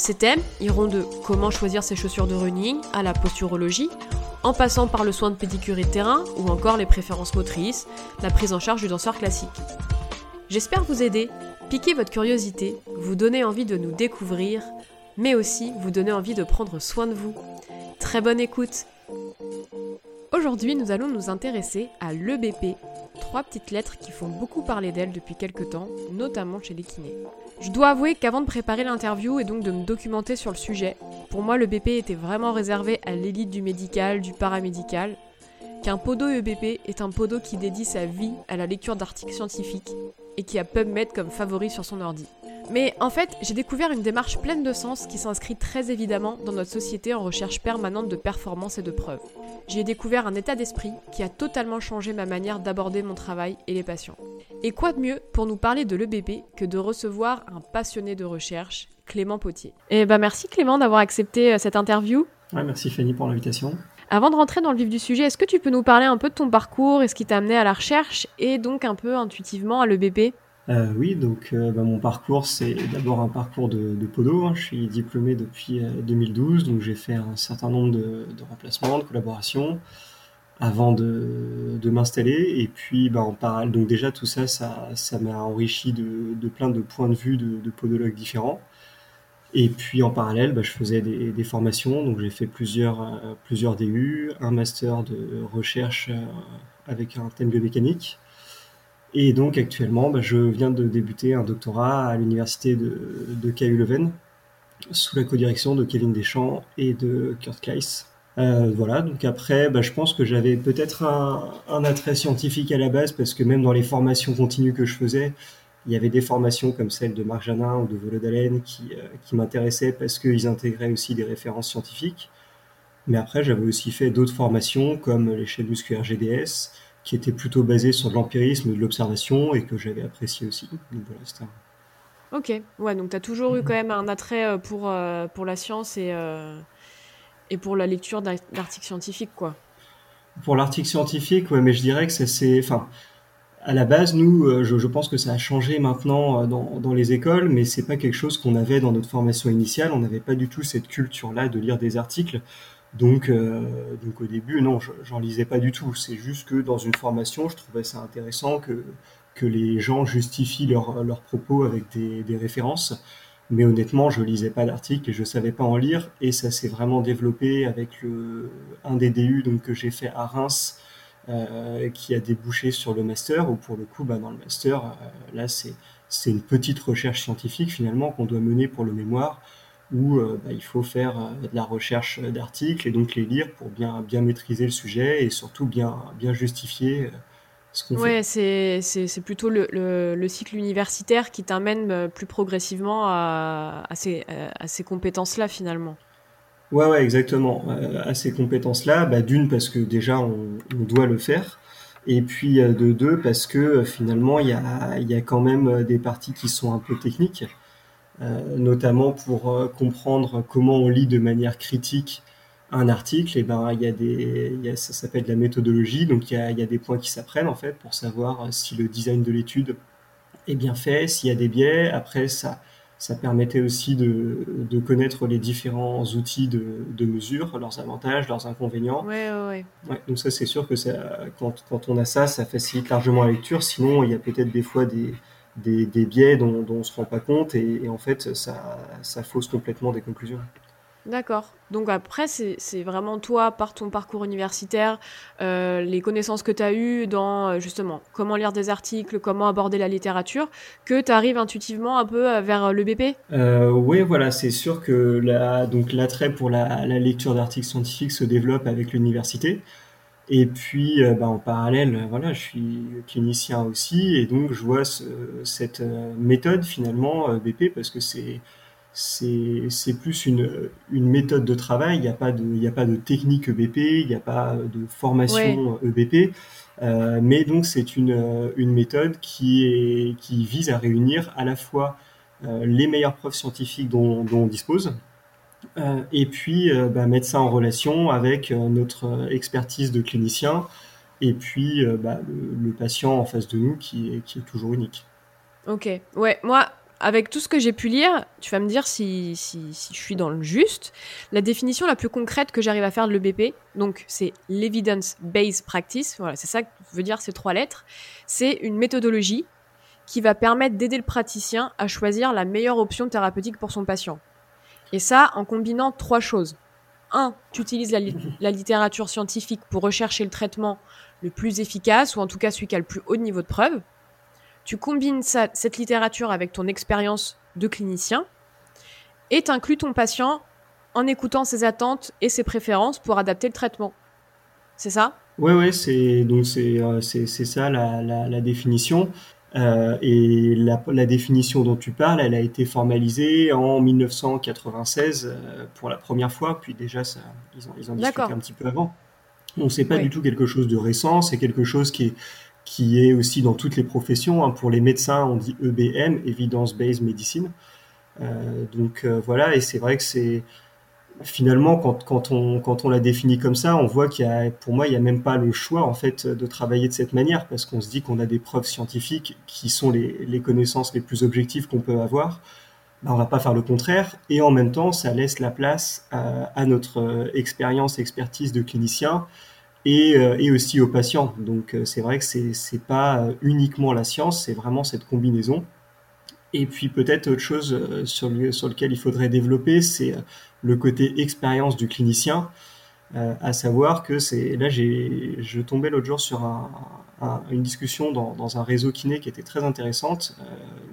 Ces thèmes iront de comment choisir ses chaussures de running à la posturologie, en passant par le soin de pédicure de terrain ou encore les préférences motrices, la prise en charge du danseur classique. J'espère vous aider, piquer votre curiosité, vous donner envie de nous découvrir, mais aussi vous donner envie de prendre soin de vous. Très bonne écoute Aujourd'hui, nous allons nous intéresser à l'EBP, trois petites lettres qui font beaucoup parler d'elles depuis quelques temps, notamment chez les kinés. Je dois avouer qu'avant de préparer l'interview et donc de me documenter sur le sujet, pour moi le BP était vraiment réservé à l'élite du médical, du paramédical, qu'un podo EBP est un podo qui dédie sa vie à la lecture d'articles scientifiques et qui a PubMed comme favori sur son ordi. Mais en fait, j'ai découvert une démarche pleine de sens qui s'inscrit très évidemment dans notre société en recherche permanente de performance et de preuves. J'y ai découvert un état d'esprit qui a totalement changé ma manière d'aborder mon travail et les patients. Et quoi de mieux pour nous parler de l'EBP que de recevoir un passionné de recherche, Clément Potier. Et eh ben merci Clément d'avoir accepté euh, cette interview. Ouais, merci Fanny pour l'invitation. Avant de rentrer dans le vif du sujet, est-ce que tu peux nous parler un peu de ton parcours et ce qui t'a amené à la recherche et donc un peu intuitivement à l'EBP euh, oui, donc euh, bah, mon parcours, c'est d'abord un parcours de, podo. Hein. Je suis diplômé depuis 2012, euh, donc j'ai fait un certain nombre de, remplacements, de collaborations avant de, m'installer. Et puis, bah, en parallèle, donc déjà tout ça, ça, m'a enrichi de, plein de points de vue de, podologues différents. Et puis en parallèle, bah, je faisais des, formations, donc j'ai fait plusieurs, plusieurs DU, un master de recherche avec un thème biomécanique et donc actuellement, bah, je viens de débuter un doctorat à l'université de, de KU Leuven sous la codirection de Kevin Deschamps et de Kurt Kleiss. Euh, voilà, donc après, bah, je pense que j'avais peut-être un, attrait scientifique à la base parce que même dans les formations continues que je faisais, il y avait des formations comme celle de Marc Janin ou de Volodalen qui, euh, qui m'intéressaient parce qu'ils intégraient aussi des références scientifiques. Mais après, j'avais aussi fait d'autres formations comme les chaînes musculaires GDS, qui était plutôt basé sur de l'empirisme et de l'observation et que j'avais apprécié aussi. Donc voilà, Ok, ouais, donc tu as toujours eu quand même un attrait euh, pour, euh, pour la science et, euh, et pour la lecture d'articles scientifiques, quoi. Pour l'article scientifique, ouais, mais je dirais que ça c'est. Enfin, à la base, nous, je, je, pense que ça a changé maintenant dans, dans les écoles, mais c'est pas quelque chose qu'on avait dans notre formation initiale. On n'avait pas du tout cette culture-là de lire des articles. Donc, euh, donc au début, non, j'en lisais pas du tout. C'est juste que dans une formation, je trouvais ça intéressant que, que les gens justifient leurs leur propos avec des, des, références. Mais honnêtement, je lisais pas d'articles et je savais pas en lire. Et ça s'est vraiment développé avec le, un des DU donc, que j'ai fait à Reims, euh, qui a débouché sur le master, où pour le coup, bah, dans le master, euh, là, c'est une petite recherche scientifique finalement qu'on doit mener pour le mémoire où euh, bah, il faut faire euh, de la recherche d'articles et donc les lire pour bien, bien maîtriser le sujet et surtout bien, bien justifier euh, ce qu'on ouais, fait. c'est plutôt le, le, cycle universitaire qui t'amène plus progressivement à, à ces, à ces compétences-là finalement. Ouais, ouais, exactement. à ces compétences-là, bah, d'une parce que déjà on, on, doit le faire, et puis de deux parce que finalement il y a, y a quand même des parties qui sont un peu techniques. Euh, notamment pour euh, comprendre comment on lit de manière critique un article, et ben il y a des, il y a, ça s'appelle la méthodologie, donc il y a, il y a des points qui s'apprennent en fait pour savoir euh, si le design de l'étude est bien fait, s'il y a des biais. Après ça, ça permettait aussi de, de connaître les différents outils de, de, mesure, leurs avantages, leurs inconvénients. Ouais, ouais, ouais. donc ça c'est sûr que ça, quand, quand on a ça, ça facilite largement la lecture. Sinon il y a peut-être des fois des des, biais dont, on ne se rend pas compte et, en fait ça, ça, fausse complètement des conclusions. D'accord. Donc après, c'est vraiment toi, par ton parcours universitaire, euh, les connaissances que tu as eues dans euh, justement comment lire des articles, comment aborder la littérature, que tu arrives intuitivement un peu euh, vers le BP Oui, voilà, c'est sûr que l'attrait pour la, la lecture d'articles scientifiques se développe avec l'université. Et puis, euh, bah, en parallèle, voilà, je suis clinicien aussi, et donc je vois ce, cette euh, méthode finalement euh, BP parce que c'est c'est plus une, une méthode de travail. Il n'y a, pas de, il a pas de technique EBP, il n'y a pas de formation EBP. Euh, mais donc, c'est une, une méthode qui, est, qui vise à réunir à la fois euh, les meilleures preuves scientifiques dont, dont on dispose, euh, et puis euh, bah, mettre ça en relation avec euh, notre expertise de clinicien, et puis bah, le, patient en face de nous qui est, qui est toujours unique. Ok, ouais, moi, avec tout ce que j'ai pu lire, tu vas me dire si, si, si, je suis dans le juste. La définition la plus concrète que j'arrive à faire de l'EBP, donc c'est l'evidence-based practice, voilà, c'est ça que veut dire ces trois lettres. C'est une méthodologie qui va permettre d'aider le praticien à choisir la meilleure option thérapeutique pour son patient. Et ça, en combinant trois choses. Un, tu utilises la, li la littérature scientifique pour rechercher le traitement le plus efficace, ou en tout cas celui qui a le plus haut niveau de preuve tu combines ça, cette littérature avec ton expérience de clinicien et t'inclus ton patient en écoutant ses attentes et ses préférences pour adapter le traitement. C'est ça? Oui, c'est euh, c'est ça la définition. Euh, et la, la, définition dont tu parles, elle a été formalisée en 1996 euh, pour la première fois, puis déjà ça, ils ont, ils ont discuté un petit peu avant. Donc c'est pas oui. du tout quelque chose de récent, c'est quelque chose qui est qui est aussi dans toutes les professions. Hein. Pour les médecins, on dit EBM, Evidence-Based Medicine. Euh, donc voilà, et c'est vrai que c'est finalement quand, quand, on, quand on la définit comme ça, on voit qu'il y a, pour moi, il n'y a même pas le choix en fait de travailler de cette manière parce qu'on se dit qu'on a des preuves scientifiques qui sont les, les connaissances les plus objectives qu'on peut avoir. Ben, on va pas faire le contraire et en même temps, ça laisse la place à, notre expérience, expertise de clinicien et, euh, et, aussi aux patients. Donc euh, c'est vrai que c'est c'est pas uniquement la science, c'est vraiment cette combinaison. Et puis peut-être autre chose euh, sur, sur lequel il faudrait développer, c'est le côté expérience du clinicien, euh, à savoir que c'est là j'ai je tombais l'autre jour sur un, un, une discussion dans, dans, un réseau kiné qui était très intéressante, euh,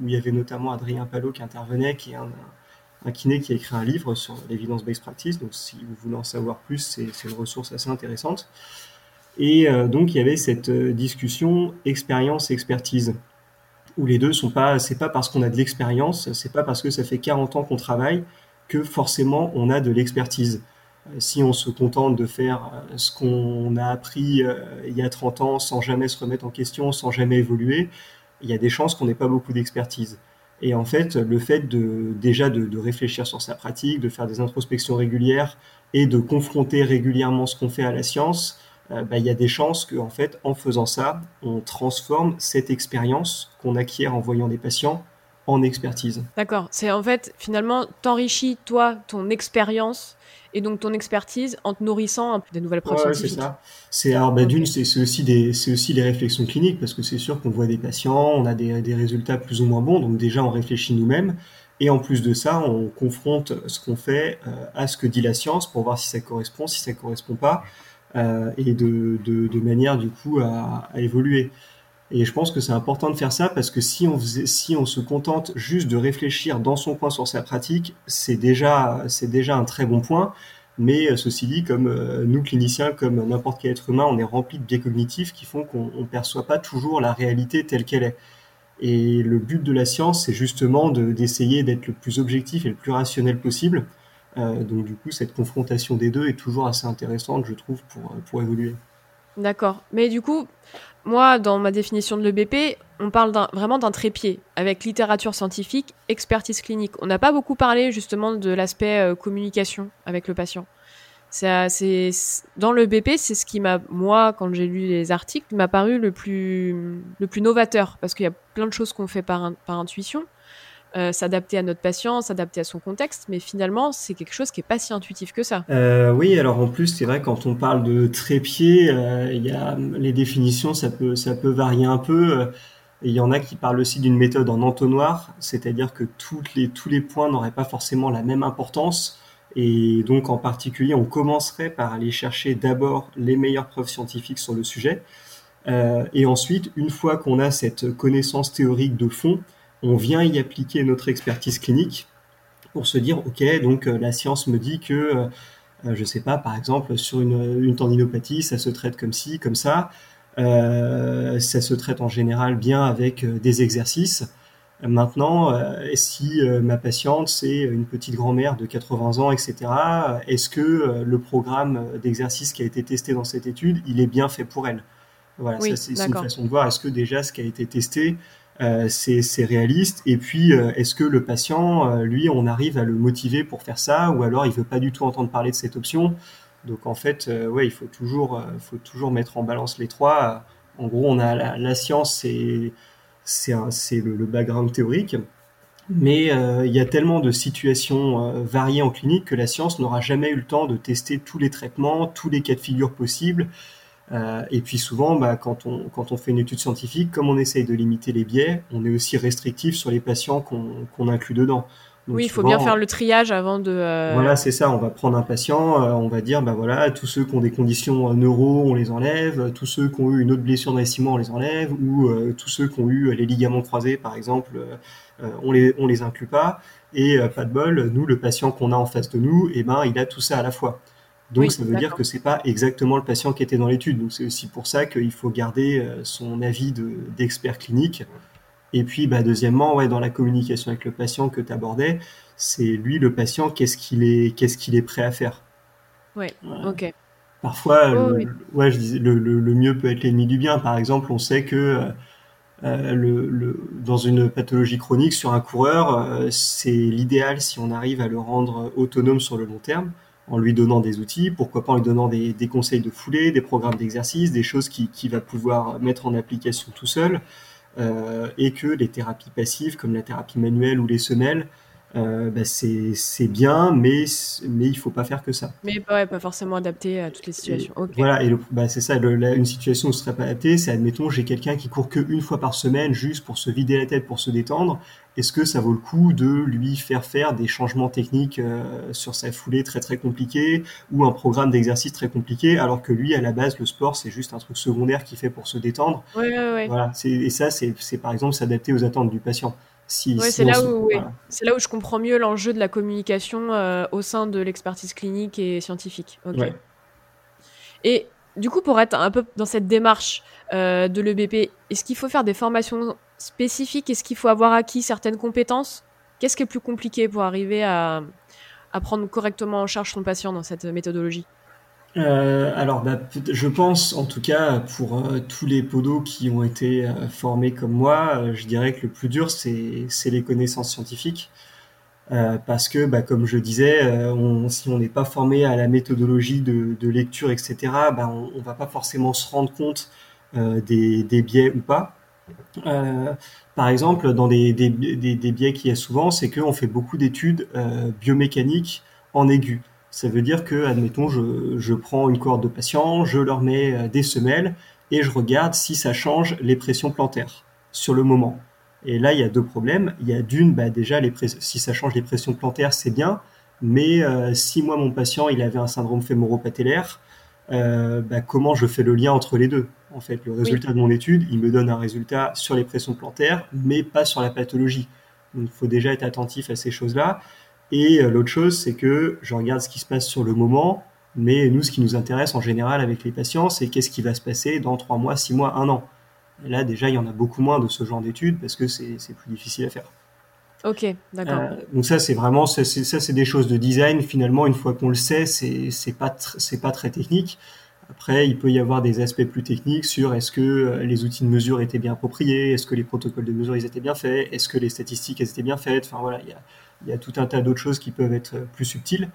où il y avait notamment Adrien Palot qui intervenait, qui est un, kiné qui a écrit un livre sur l'évidence-based practice. Donc, si vous voulez en savoir plus, c'est une ressource assez intéressante. Et euh, donc, il y avait cette discussion expérience-expertise, où les deux sont pas, c'est pas parce qu'on a de l'expérience, c'est pas parce que ça fait 40 ans qu'on travaille que forcément on a de l'expertise. Euh, si on se contente de faire ce qu'on a appris il y a 30 ans sans jamais se remettre en question, sans jamais évoluer, il y a des chances qu'on n'ait pas beaucoup d'expertise. Et en fait, le fait de déjà de, réfléchir sur sa pratique, de faire des introspections régulières et de confronter régulièrement ce qu'on fait à la science, euh, bah, il y a des chances qu'en fait, en faisant ça, on transforme cette expérience qu'on acquiert en voyant des patients en expertise. D'accord. C'est en fait, finalement, t'enrichis toi, ton expérience et donc ton expertise en te nourrissant des nouvelles preuves ouais, scientifiques. C'est ça. C'est alors bah, d'une, c'est aussi des, c'est aussi les réflexions cliniques parce que c'est sûr qu'on voit des patients, on a des, des résultats plus ou moins bons, donc déjà on réfléchit nous-mêmes. Et en plus de ça, on confronte ce qu'on fait euh, à ce que dit la science pour voir si ça correspond, si ça correspond pas, euh, et de, de, de, manière du coup à, à évoluer. Et je pense que c'est important de faire ça parce que si on, si on se contente juste de réfléchir dans son coin sur sa pratique, c'est déjà, déjà un très bon point. Mais euh, ceci dit, comme euh, nous cliniciens, comme n'importe quel être humain, on est rempli de biais cognitifs qui font qu'on ne perçoit pas toujours la réalité telle qu'elle est. Et le but de la science, c'est justement d'essayer de, d'être le plus objectif et le plus rationnel possible. Euh, donc du coup, cette confrontation des deux est toujours assez intéressante, je trouve, pour, pour évoluer. D'accord. Mais du coup, moi, dans ma définition de l'EBP, on parle vraiment d'un trépied, avec littérature scientifique, expertise clinique. On n'a pas beaucoup parlé justement de l'aspect euh, communication avec le patient. C'est dans le BP, c'est ce qui m'a, moi, quand j'ai lu les articles, m'a paru le plus, le plus novateur, parce qu'il y a plein de choses qu'on fait par, par intuition, euh, s'adapter à notre patient, s'adapter à son contexte, mais finalement, c'est quelque chose qui est pas si intuitif que ça. Euh, oui, alors en plus, c'est vrai quand on parle de trépied, euh, y a les définitions, ça peut, ça peut varier un peu. Il y en a qui parlent aussi d'une méthode en entonnoir, c'est-à-dire que les, tous les points n'auraient pas forcément la même importance. Et donc, en particulier, on commencerait par aller chercher d'abord les meilleures preuves scientifiques sur le sujet. Euh, et ensuite, une fois qu'on a cette connaissance théorique de fond, on vient y appliquer notre expertise clinique pour se dire, OK, donc euh, la science me dit que, euh, je sais pas, par exemple, sur une, une, tendinopathie, ça se traite comme ci, comme ça. Euh, ça se traite en général bien avec des exercices. Maintenant, euh, si euh, ma patiente, c'est une petite grand-mère de 80 ans, etc., est-ce que euh, le programme d'exercice qui a été testé dans cette étude, il est bien fait pour elle? Voilà, ça c'est une façon de voir. Est-ce que déjà ce qui a été testé, c'est réaliste Et puis, est-ce que le patient, lui, on arrive à le motiver pour faire ça, ou alors il veut pas du tout entendre parler de cette option? Donc en fait, ouais, il faut toujours, faut toujours mettre en balance les trois. En gros, on a la, la science, c'est c'est le, background théorique. Mais euh, il y a tellement de situations euh, variées en clinique que la science n'aura jamais eu le temps de tester tous les traitements, tous les cas de figure possibles. Euh, et puis souvent, bah, quand, on, quand on fait une étude scientifique, comme on essaye de limiter les biais, on est aussi restrictif sur les patients qu'on inclut dedans oui, il faut bien faire le triage avant de. Euh, voilà, c'est ça. On va prendre un patient, euh, on va dire, bah voilà, tous ceux qui ont des conditions neuro, on les enlève. Tous ceux qui ont eu une autre blessure d'investissement, on les enlève. Ou tous ceux qui ont eu les ligaments croisés, par exemple, on les on les inclut pas. Et pas de bol, nous, le patient qu'on a en face de nous, eh ben, il a tout ça à la fois. Donc ça veut dire que c'est pas exactement le patient qui était dans l'étude. Donc c'est aussi pour ça qu'il faut garder son avis d'expert clinique et puis, bah, deuxièmement, ouais, dans la communication avec le patient que tu abordais, c'est lui, le patient, qu'est-ce qu'il est, qu'est-ce qu'il est prêt à faire. Ouais, ok. Parfois, oh, le, ouais, je disais, le, le, mieux peut être l'ennemi du bien. Par exemple, on sait que euh, le, dans une pathologie chronique sur un coureur, euh, c'est l'idéal si on arrive à le rendre autonome sur le long terme en lui donnant des outils, pourquoi pas en lui donnant des, des conseils de foulée, des programmes d'exercice, des choses qu'il qui va pouvoir mettre en application tout seul. Euh, et que les thérapies passives comme la thérapie manuelle ou les semelles, euh, bah c'est bien, mais, mais il faut pas faire que ça. Mais pas forcément adapté à toutes les situations. Voilà, et bah, c'est ça, une situation où ce serait pas adapté, c'est admettons, j'ai quelqu'un qui court que une fois par semaine juste pour se vider la tête, pour se détendre. Est-ce que ça vaut le coup de lui faire faire des changements techniques euh, sur sa foulée très très compliqués ou un programme d'exercice très compliqué alors que lui, à la base, le sport, c'est juste un truc secondaire qu'il fait pour se détendre? Oui, oui, oui. Voilà, et ça, c'est par exemple s'adapter aux attentes du patient. Si, c'est là, où, c'est là où je comprends mieux l'enjeu de la communication euh, au sein de l'expertise clinique et scientifique. Et du coup, pour être un peu dans cette démarche euh, de l'EBP, est-ce qu'il faut faire des formations spécifiques Est-ce qu'il faut avoir acquis certaines compétences? Qu'est-ce qui est plus compliqué pour arriver à, à prendre correctement en charge son patient dans cette méthodologie? Euh, alors, bah, je pense, en tout cas, pour euh, tous les podos qui ont été euh, formés comme moi, je dirais que le plus dur, c'est les connaissances scientifiques. parce que, bah, comme je disais, si on n'est pas formé à la méthodologie de, lecture, etc., bah, on, ne va pas forcément se rendre compte des, biais ou pas. Par exemple, dans des, des, des biais qu'il y a souvent, c'est qu'on fait beaucoup d'études biomécaniques en aigu. Ça veut dire que, admettons, je, je prends une cohorte de patients, je leur mets euh, des semelles et je regarde si ça change les pressions plantaires sur le moment. Et là, il y a deux problèmes. Il y a d'une, bah déjà, les si ça change les pressions plantaires, c'est bien. Mais euh, si moi, mon patient, il avait un syndrome fémoro-patellaire, euh, bah, comment je fais le lien entre les deux En fait, le résultat de mon étude, il me donne un résultat sur les pressions plantaires, mais pas sur la pathologie. Donc, il faut déjà être attentif à ces choses-là. Et euh, l'autre chose, c'est que je regarde ce qui se passe sur le moment, mais nous, ce qui nous intéresse en général avec les patients, c'est qu'est-ce qui va se passer dans trois mois, six mois, un an. Et là, déjà, il y en a beaucoup moins de ce genre d'études parce que c'est plus difficile à faire. Ok, d'accord. Euh, donc ça, c'est vraiment, ça, c'est des choses de design. Finalement, une fois qu'on le sait, c'est pas, c'est pas très technique. Après, il peut y avoir des aspects plus techniques sur est-ce que euh, les outils de mesure étaient bien appropriés, est-ce que les protocoles de mesure ils étaient bien faits, est-ce que les statistiques elles étaient bien faites. Enfin voilà, il y a, y a tout un tas d'autres choses qui peuvent être plus subtiles.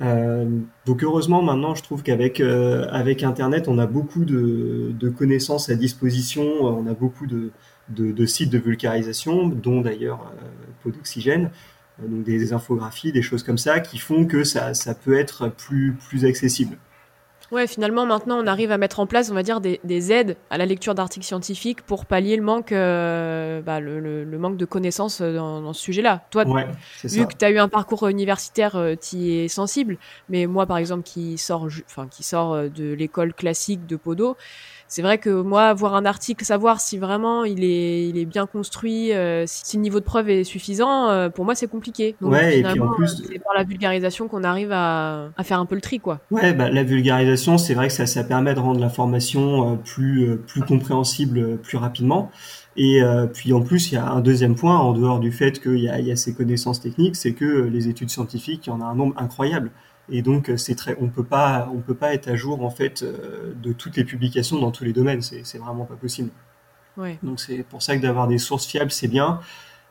Euh, donc heureusement maintenant je trouve qu'avec euh, avec internet on a beaucoup de, de, connaissances à disposition, on a beaucoup de, de, de sites de vulgarisation, dont d'ailleurs euh, Pot d'oxygène, euh, donc des, infographies, des choses comme ça qui font que ça, ça peut être plus, plus accessible. Ouais, finalement, maintenant, on arrive à mettre en place, on va dire, des, des aides à la lecture d'articles scientifiques pour pallier le manque, euh, bah, le, le, manque de connaissances dans, dans ce sujet-là. Toi, vu que tu as eu un parcours universitaire, euh, tu es sensible. Mais moi, par exemple, qui sort, enfin, qui sort de l'école classique de Podo, c'est vrai que moi, voir un article, savoir si vraiment il est, il est bien construit, euh, si le niveau de preuve est suffisant, euh, pour moi, c'est compliqué. Donc, ouais, et puis en plus, c'est par la vulgarisation qu'on arrive à, à, faire un peu le tri, quoi. Ouais, bah, la vulgarisation, c'est vrai que ça, ça permet de rendre l'information euh, plus, plus compréhensible plus rapidement. Et puis en plus, il y a un deuxième point, en dehors du fait qu'il y, y a, ces connaissances techniques, c'est que les études scientifiques, il y en a un nombre incroyable. Et donc, c'est très, on peut pas, on peut pas être à jour en fait de toutes les publications dans tous les domaines. C'est vraiment pas possible. Ouais. Donc c'est pour ça que d'avoir des sources fiables, c'est bien.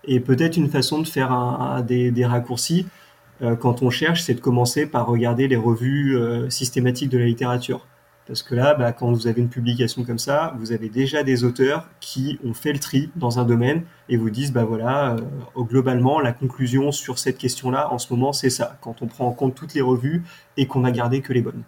Et peut-être une façon de faire un, des, des, raccourcis euh, quand on cherche, c'est de commencer par regarder les revues euh, systématiques de la littérature. Parce que là, bah, quand vous avez une publication comme ça, vous avez déjà des auteurs qui ont fait le tri dans un domaine et vous disent, bah voilà, euh, globalement, la conclusion sur cette question-là, en ce moment, c'est ça. Quand on prend en compte toutes les revues et qu'on a gardé que les bonnes.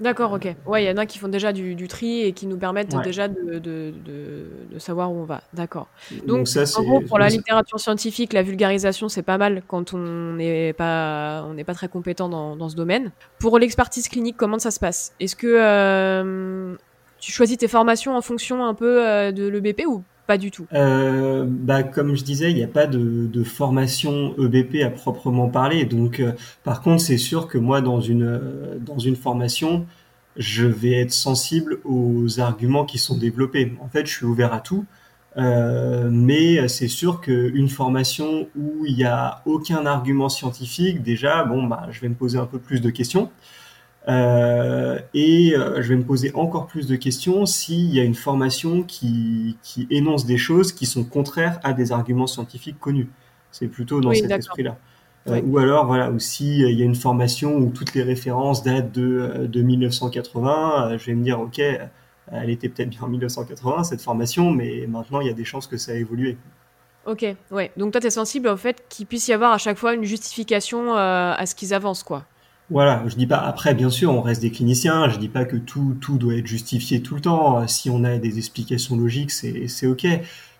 D'accord, ok. Ouais, il y en a qui font déjà du, tri et qui nous permettent déjà de, de, de, savoir où on va. D'accord. Donc, ça, en gros, pour la littérature scientifique, la vulgarisation, c'est pas mal quand on n'est pas, on n'est pas très compétent dans, dans, ce domaine. Pour l'expertise clinique, comment ça se passe? Est-ce que euh, tu choisis tes formations en fonction un peu euh, de l'EBP ou pas du tout euh, bah, Comme je disais, il n'y a pas de, formation EBP à proprement parler. Donc, euh, par contre, c'est sûr que moi, dans une, euh, dans une formation, je vais être sensible aux arguments qui sont développés. En fait, je suis ouvert à tout. Mais c'est sûr qu'une formation où il n'y a aucun argument scientifique, déjà, bon, bah, je vais me poser un peu plus de questions. Euh, et euh, je vais me poser encore plus de questions s'il y a une formation qui, qui, énonce des choses qui sont contraires à des arguments scientifiques connus. C'est plutôt dans cet esprit-là. Euh, ou alors, voilà, ou s'il y a une formation où toutes les références datent de, de 1980, je vais me dire, ok, elle était peut-être bien en 1980, cette formation, mais maintenant, il y a des chances que ça a évolué. Ok, ouais. Donc toi, tu es sensible au fait qu'il puisse y avoir à chaque fois une justification à ce qu'ils avancent, quoi. Voilà, je dis pas après bien sûr on reste des cliniciens, je dis pas que tout tout doit être justifié tout le temps. Si on a des explications logiques, c'est ok.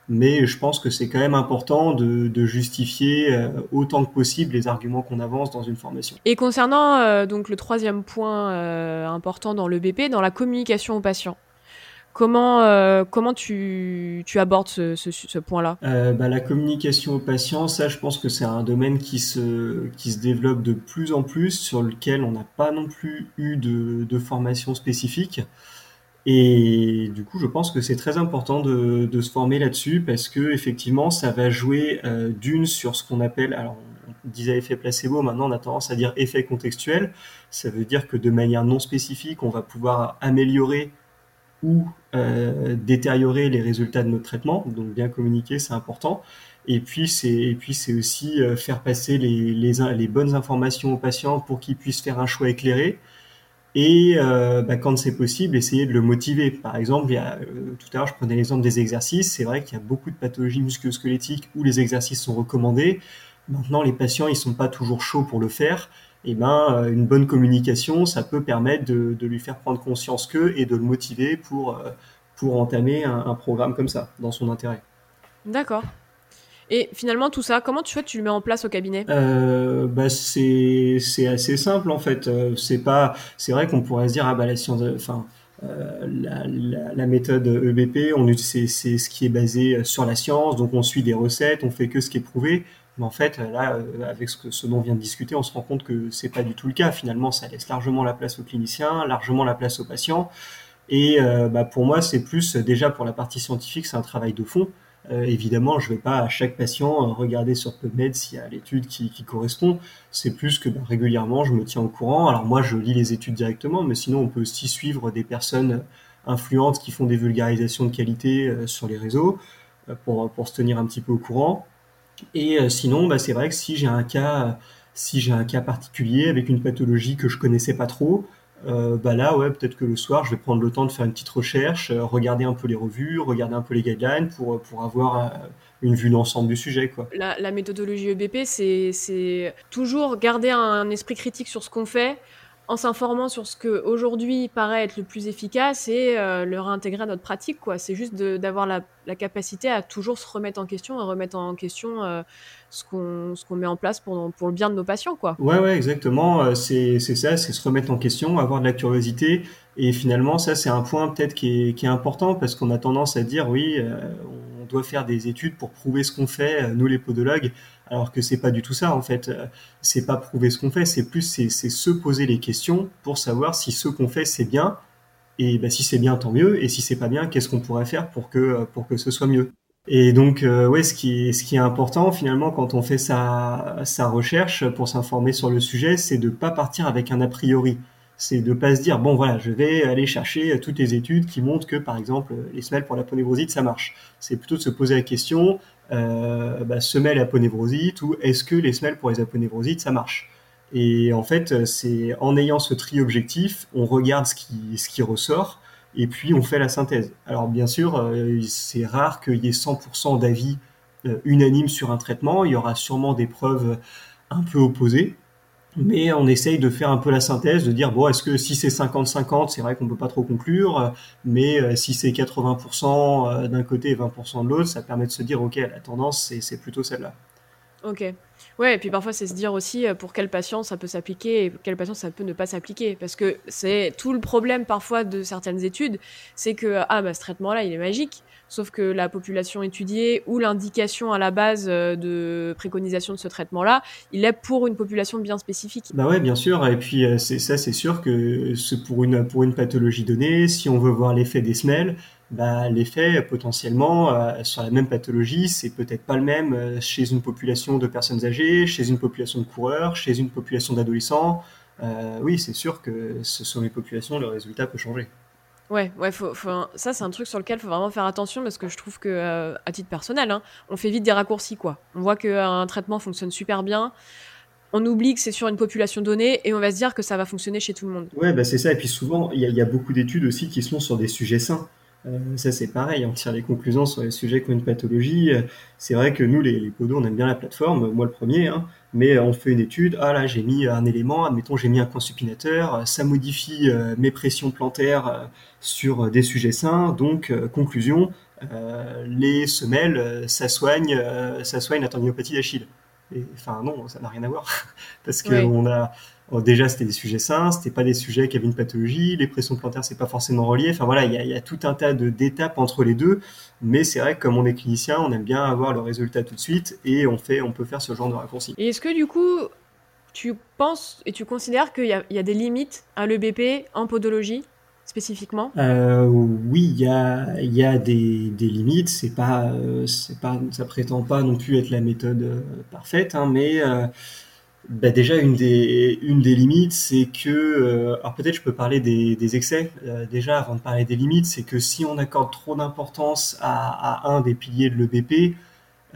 Mais je pense que c'est quand même important de, de justifier euh, autant que possible les arguments qu'on avance dans une formation. Et concernant euh, donc le troisième point euh, important dans le BP, dans la communication aux patients, Comment, euh, comment tu, tu abordes ce, ce, point-là? Euh, bah, La communication aux patients, ça, je pense que c'est un domaine qui se, qui se développe de plus en plus, sur lequel on n'a pas non plus eu de, de formation spécifique. Et du coup, je pense que c'est très important de, de se former là-dessus parce que effectivement, ça va jouer euh, d'une sur ce qu'on appelle, alors on disait effet placebo, maintenant on a tendance à dire effet contextuel. Ça veut dire que de manière non spécifique, on va pouvoir améliorer ou euh, détériorer les résultats de notre traitement. Donc bien communiquer, c'est important. Et puis c'est et puis c'est aussi euh, faire passer les, les, bonnes informations aux patients pour qu'ils puissent faire un choix éclairé. Et euh, bah, quand c'est possible, essayer de le motiver. Par exemple, tout à l'heure, je prenais l'exemple des exercices. C'est vrai qu'il y a beaucoup de pathologies musculo-squelettiques où les exercices sont recommandés. Maintenant, les patients, ils sont pas toujours chauds pour le faire eh ben, euh, une bonne communication, ça peut permettre de, lui faire prendre conscience qu'eux et de le motiver pour, euh, pour entamer un, programme comme ça, dans son intérêt. D'accord. Et finalement, tout ça, comment tu fais Tu le mets en place au cabinet? Euh, bah c'est, assez simple en fait. C'est pas, c'est vrai qu'on pourrait se dire ah bah la science, enfin la, la, méthode EBP, on c'est, c'est ce qui est basé sur la science, donc on suit des recettes, on fait que ce qui est prouvé. Mais en fait, là, euh, avec ce, que, ce dont on vient de discuter, on se rend compte que c'est pas du tout le cas. Finalement, ça laisse largement la place aux cliniciens, largement la place aux patients. Et euh, bah, pour moi, c'est plus déjà pour la partie scientifique, c'est un travail de fond. Euh, évidemment, je ne vais pas à chaque patient regarder sur PubMed s'il y a l'étude qui, correspond. C'est plus que bah, régulièrement, je me tiens au courant. Alors moi, je lis les études directement, mais sinon, on peut aussi suivre des personnes influentes qui font des vulgarisations de qualité sur les réseaux pour se tenir un petit peu au courant. Et euh, sinon, bah, c'est vrai que si j'ai un cas, si j'ai un cas particulier avec une pathologie que je connaissais pas trop, euh, bah là, ouais, peut-être que le soir, je vais prendre le temps de faire une petite recherche, euh, regarder un peu les revues, regarder un peu les guidelines pour, pour avoir une vue d'ensemble du sujet. Quoi. La, la méthodologie EBP, c'est toujours garder un esprit critique sur ce qu'on fait, en s'informant sur ce que aujourd'hui paraît être le plus efficace et euh, le réintégrer à notre pratique. quoi. C'est juste d'avoir la, capacité à toujours se remettre en question et remettre en question euh, ce qu'on met en place pour, le bien de nos patients. Quoi. Ouais, ouais, exactement. Euh, c'est ça, c'est se remettre en question, avoir de la curiosité. Et finalement, ça, c'est un point peut-être qui est, qui est important parce qu'on a tendance à dire, oui, doit faire des études pour prouver ce qu'on fait, nous les podologues alors que c'est pas du tout ça en fait. Euh, c'est pas prouver ce qu'on fait, c'est plus c'est se poser les questions pour savoir si ce qu'on fait c'est bien et ben, si c'est bien tant mieux et si c'est pas bien qu'est-ce qu'on pourrait faire pour que pour que ce soit mieux? Et donc, euh, ouais, ce qui est, ce qui est important finalement quand on fait sa, sa recherche pour s'informer sur le sujet, c'est de pas partir avec un a priori. C'est de pas se dire bon voilà, je vais aller chercher toutes les études qui montrent que par exemple les semelles pour la ponévrosite ça marche. C'est plutôt de se poser la question euh, bah, semelles aponévrosite ou est-ce que les semelles pour les aponévrosites ça marche? Et en fait, c'est en ayant ce tri objectif, on regarde ce qui, ce qui ressort et puis on fait la synthèse. Alors bien sûr, euh, c'est rare qu'il y ait 100% d'avis euh, unanimes sur un traitement, il y aura sûrement des preuves un peu opposées, mais on essaye de faire un peu la synthèse, de dire, bon, est-ce que si c'est 50-50, c'est vrai qu'on peut pas trop conclure, mais euh, si c'est 80% d'un côté et 20% de l'autre, ça permet de se dire, ok, la tendance, c'est plutôt celle-là. Ok. Ouais, et puis parfois, c'est se dire aussi euh, pour quel patient ça peut s'appliquer et pour quel patient ça peut ne pas s'appliquer. Parce que c'est tout le problème parfois de certaines études, c'est que ah, bah, ce traitement-là, il est magique. Sauf que la population étudiée ou l'indication à la base euh, de préconisation de ce traitement-là, il est pour une population bien spécifique. Bah ouais, bien sûr. Et puis euh, c'est ça, c'est sûr que pour une pour une pathologie donnée, si on veut voir l'effet des semelles, bah, l'effet potentiellement euh, sur la même pathologie, c'est peut-être pas le même euh, chez une population de personnes âgées, chez une population de coureurs, chez une population d'adolescents. Euh, oui, c'est sûr que ce sont les populations, le résultat peut changer. Ouais, ouais, faut, ça c'est un truc sur lequel il faut vraiment faire attention parce que je trouve que, à titre personnel, hein, on fait vite des raccourcis quoi. On voit qu'un traitement fonctionne super bien, on oublie que c'est sur une population donnée et on va se dire que ça va fonctionner chez tout le monde. Ouais, bah c'est ça. Et puis souvent, il y, y, a beaucoup d'études aussi qui sont sur des sujets sains. Euh, ça, c'est pareil, on tire les conclusions sur les sujets qui ont une pathologie. Euh, c'est vrai que nous, les, les podos, on aime bien la plateforme, moi le premier, hein, mais on fait une étude. Ah là, j'ai mis un élément, admettons, j'ai mis un coin supinateur, ça modifie euh, mes pressions plantaires sur des sujets sains. Donc, conclusion, les semelles, ça soigne, ça soigne la tendinopathie d'Achille. Enfin, non, ça n'a rien à voir. Parce que on a, déjà, c'était des sujets sains, c'était pas des sujets qui avaient une pathologie, les pressions plantaires, c'est pas forcément relié. Enfin voilà, il y a, tout un tas d'étapes entre les deux. Mais c'est vrai que comme on est clinicien, on aime bien avoir le résultat tout de suite et on fait, on peut faire ce genre de raccourci. Et est-ce que du coup, tu penses et tu considères qu'il y, a des limites à l'EBP en podologie spécifiquement? Euh, Oui, il y a, y a des, des, limites. C'est pas, euh, c'est pas, ça prétend pas non plus être la méthode euh, parfaite, hein, mais bah déjà une des une des limites c'est que euh, alors peut-être je peux parler des, des excès. Euh, déjà avant de parler des limites c'est que si on accorde trop d'importance à, à, un des piliers de l'EBP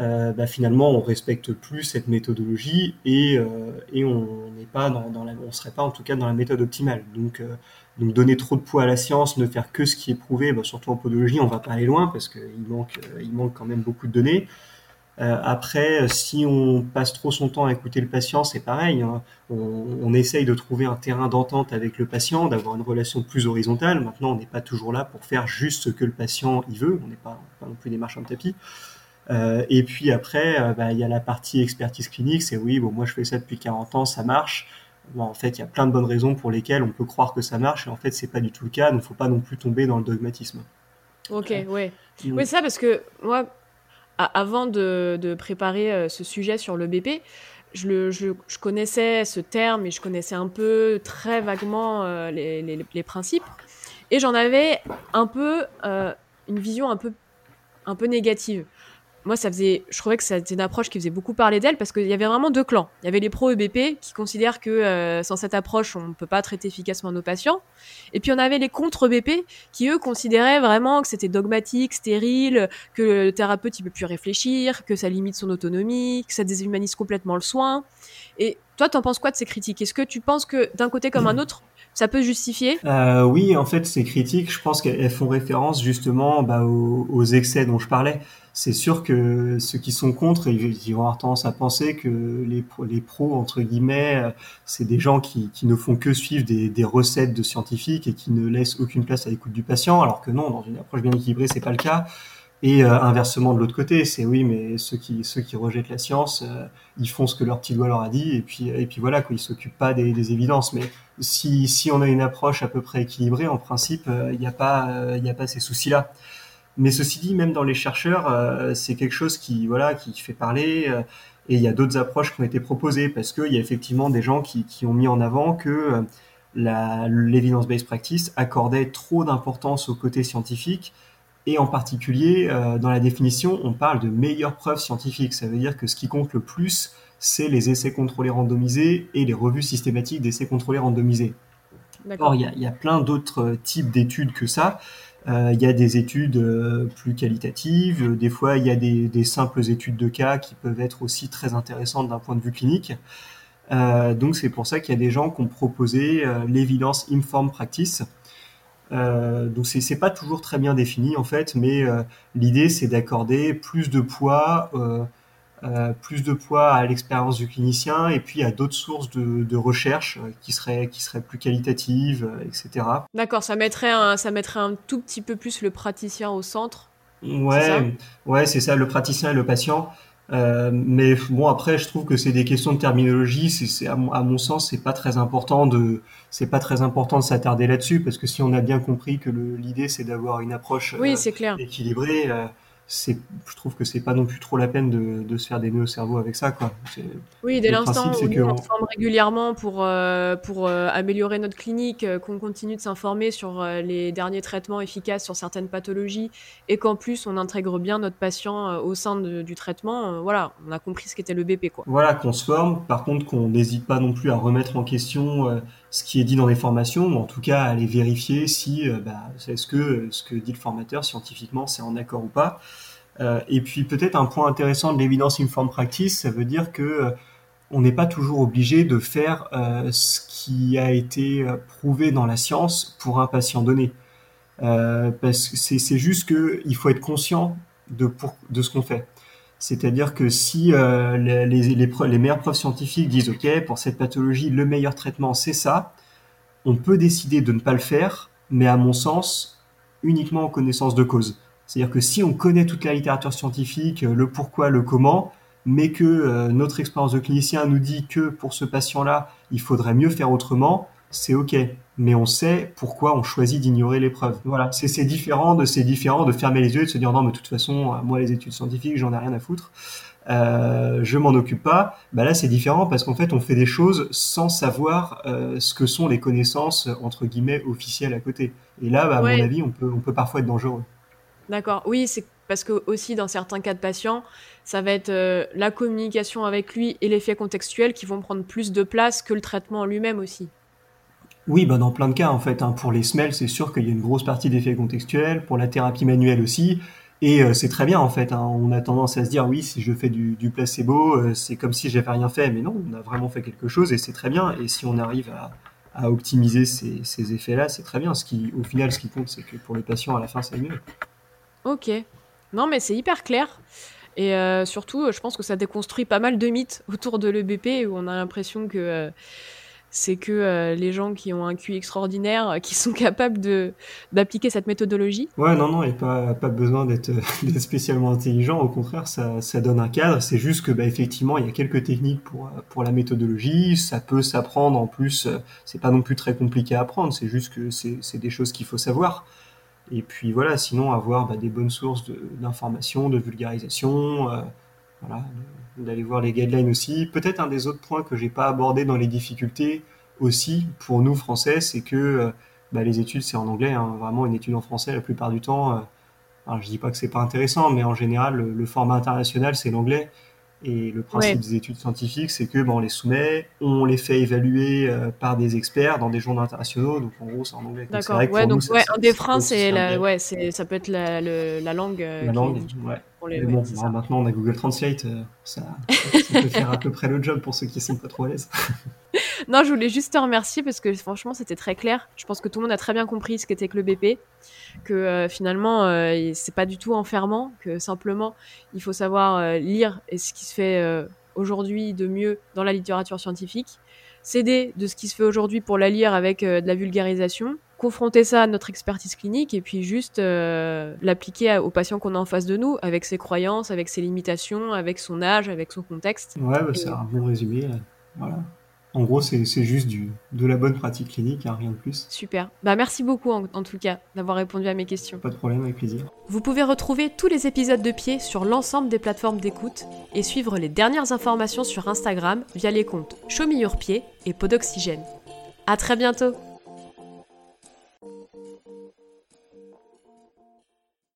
euh, bah finalement on respecte plus cette méthodologie et, euh, et on n'est pas dans, dans la, on serait pas en tout cas dans la méthode optimale. Donc donc donner trop de poids à la science ne faire que ce qui est prouvé bah, surtout en podologie on va pas aller loin parce qu'il manque il manque quand même beaucoup de données euh, après, si on passe trop son temps à écouter le patient, c'est pareil. Hein. On, on, essaye de trouver un terrain d'entente avec le patient, d'avoir une relation plus horizontale. Maintenant, on n'est pas toujours là pour faire juste ce que le patient y veut. On n'est pas, pas, non plus des marchands de tapis. Euh, et puis après, euh, bah, il y a la partie expertise clinique. C'est oui, bon, moi je fais ça depuis 40 ans, ça marche. Bon, en fait, il y a plein de bonnes raisons pour lesquelles on peut croire que ça marche, et en fait, c'est pas du tout le cas. Donc, faut pas non plus tomber dans le dogmatisme. Ok, ouais. Oui, ça parce que moi, avant de, préparer euh, ce sujet sur le BP, je, connaissais ce terme et je connaissais un peu très vaguement euh, les, principes. Et j'en avais un peu euh, une vision un peu négative moi, ça faisait, je trouvais que c'était une approche qui faisait beaucoup parler d'elle parce qu'il y avait vraiment deux clans. Il y avait les pro EBP qui considèrent que euh, sans cette approche, on ne peut pas traiter efficacement nos patients. Et puis on avait les contre EBP qui eux considéraient vraiment que c'était dogmatique, stérile, que le thérapeute il peut plus réfléchir, que ça limite son autonomie, que ça déshumanise complètement le soin. Et toi, t'en penses quoi de ces critiques? Est-ce que tu penses que d'un côté comme un autre, ça peut justifier? Euh, Oui, en fait, ces critiques, je pense qu'elles font référence justement bah, aux, excès dont je parlais c'est sûr que ceux qui sont contre, ils, vont avoir tendance à penser que les, les pros, entre guillemets, euh, c'est des gens qui, qui, ne font que suivre des, des, recettes de scientifiques et qui ne laissent aucune place à l'écoute du patient, alors que non, dans une approche bien équilibrée, c'est pas le cas. Et euh, inversement de l'autre côté, c'est oui, mais ceux qui ceux qui rejettent la science, euh, ils font ce que leur petit doigt leur a dit, et puis et puis voilà, quoi, ils s'occupent pas des, évidences. Mais si si on a une approche à peu près équilibrée, en principe, il n'y a pas y a pas ces soucis-là. Mais ceci dit, même dans les chercheurs, euh, c'est quelque chose qui, voilà, qui fait parler. Euh, et il y a d'autres approches qui ont été proposées parce qu'il y a effectivement des gens qui, qui, ont mis en avant que euh, l'évidence-based practice accordait trop d'importance au côté scientifique Et en particulier, dans la définition, on parle de meilleures preuves scientifiques. Ça veut dire que ce qui compte le plus, c'est les essais contrôlés randomisés et les revues systématiques d'essais contrôlés randomisés. Or, il y, a plein d'autres types d'études que ça. Il y a des études plus qualitatives, des fois il y a des, des, simples études de cas qui peuvent être aussi très intéressantes d'un point de vue clinique. Euh, donc c'est pour ça qu'il y a des gens qui ont proposé euh, l'évidence informed practice. Euh, donc c'est pas toujours très bien défini en fait, mais euh, l'idée c'est d'accorder plus de poids, plus de poids à l'expérience du clinicien et puis à d'autres sources de, de recherche qui seraient qui seraient plus qualitatives, etc. D'accord, ça mettrait un ça mettrait un tout petit peu plus le praticien au centre. Ouais, ouais, c'est ça, le praticien et le patient. Euh, mais bon, après, je trouve que c'est des questions de terminologie. C'est, à, mon, à mon sens, c'est pas très important de, c'est pas très important de s'attarder là-dessus parce que si on a bien compris que l'idée c'est d'avoir une approche oui, c'est clair. équilibrée, euh, je trouve que c'est pas non plus trop la peine de, de se faire des nœuds au cerveau avec ça, quoi. Oui, dès l'instant où on, on forme régulièrement pour, euh, pour euh, améliorer notre clinique, euh, qu'on continue de s'informer sur les derniers traitements efficaces sur certaines pathologies et qu'en plus on intègre bien notre patient au sein du traitement, voilà, on a compris ce qu'était le BP, quoi. Voilà, qu'on se forme. Par contre, qu'on n'hésite pas non plus à remettre en question ce qui est dit dans les formations, ou en tout cas aller vérifier si bah, est-ce que ce que dit le formateur scientifiquement c'est en accord ou pas. Euh, et puis peut-être un point intéressant de l'évidence informed practice, ça veut dire que euh, on n'est pas toujours obligé de faire euh, ce qui a été prouvé dans la science pour un patient donné. parce que c'est juste qu'il faut être conscient de, pour, de ce qu'on fait. C'est-à-dire que si les, les, les, meilleures preuves scientifiques disent OK, pour cette pathologie, le meilleur traitement, c'est ça, on peut décider de ne pas le faire, mais à mon sens, uniquement en connaissance de cause. C'est-à-dire que si on connaît toute la littérature scientifique, euh, le pourquoi, le comment, mais que euh, notre expérience de clinicien nous dit que pour ce patient-là, il faudrait mieux faire autrement, c'est ok. Mais on sait pourquoi on choisit d'ignorer l'épreuve. Voilà, c'est différent de c'est différent de fermer les yeux et de se dire non, mais de toute façon, moi les études scientifiques, j'en ai rien à foutre. Euh, je m'en occupe pas. Bah là, c'est différent parce qu'en fait, on fait des choses sans savoir euh, ce que sont les connaissances entre guillemets officielles à côté. Et là, bah, à mon avis, on peut, on peut parfois être dangereux. D'accord. Oui, c'est parce que aussi dans certains cas de patients, ça va être euh, la communication avec lui et l'effet contextuel qui vont prendre plus de place que le traitement lui-même aussi. Oui, bah dans plein de cas en fait. Hein. Pour les SMEL, c'est sûr qu'il y a une grosse partie d'effet contextuel. Pour la thérapie manuelle aussi. Et euh, c'est très bien en fait. Hein. On a tendance à se dire oui, si je fais du, placebo, euh, c'est comme si j'avais rien fait. Mais non, on a vraiment fait quelque chose et c'est très bien. Et si on arrive à, optimiser ces, effets-là, c'est très bien. Ce qui, au final, ce qui compte, c'est que pour les patients, à la fin, c'est mieux. Ok. Non, mais c'est hyper clair. Et euh, surtout, je pense que ça déconstruit pas mal de mythes autour de l'EBP où on a l'impression que c'est que euh, les gens qui ont un QI extraordinaire qui sont capables de d'appliquer cette méthodologie. Ouais, non, non, il n'y a pas, pas besoin d'être spécialement intelligent. Au contraire, ça, ça donne un cadre. C'est juste que, bah, effectivement, il y a quelques techniques pour, pour la méthodologie. Ça peut s'apprendre. En plus, c'est pas non plus très compliqué à apprendre. C'est juste que c'est des choses qu'il faut savoir. Et puis voilà, sinon avoir bah, des bonnes sources d'informations, de, vulgarisation, euh, voilà, d'aller voir les guidelines aussi. Peut-être un des autres points que j'ai pas abordé dans les difficultés aussi pour nous français, c'est que euh, bah, les études c'est en anglais, hein, vraiment une étude en français la plupart du temps. Euh, alors je dis pas que c'est pas intéressant, mais en général le format international c'est l'anglais. Et le principe des études scientifiques, c'est que ben, on les soumet, on les fait évaluer euh, par des experts dans des journaux internationaux. Donc en gros, c'est en anglais. D'accord. Ouais, donc ouais, un des freins, c'est la, ouais, ça peut être la, la langue. Euh, la langue, ouais. Mais bon, maintenant on a Google Translate, euh, ça, ça peut faire à peu près le job pour ceux qui sont pas trop à l'aise. non, je voulais juste te remercier parce que franchement, c'était très clair. Je pense que tout le monde a très bien compris ce qu'était que le BP, que euh, finalement, euh, c'est pas du tout enfermant, que simplement, il faut savoir euh, lire et ce qui se fait aujourd'hui de mieux dans la littérature scientifique, s'aider de ce qui se fait aujourd'hui pour la lire avec de la vulgarisation, confronter ça à notre expertise clinique et puis juste l'appliquer aux patients qu'on a en face de nous, avec ses croyances, avec ses limitations, avec son âge, avec son contexte. Ouais, bah, c'est un bon résumé. Voilà. En gros, c'est juste du, de la bonne pratique clinique, hein, rien de plus. Super. Bah, merci beaucoup en, tout cas d'avoir répondu à mes questions. Pas de problème, avec plaisir. Vous pouvez retrouver tous les épisodes de Pied sur l'ensemble des plateformes d'écoute et suivre les dernières informations sur Instagram via les comptes Show Pied et Podoxygène. À très bientôt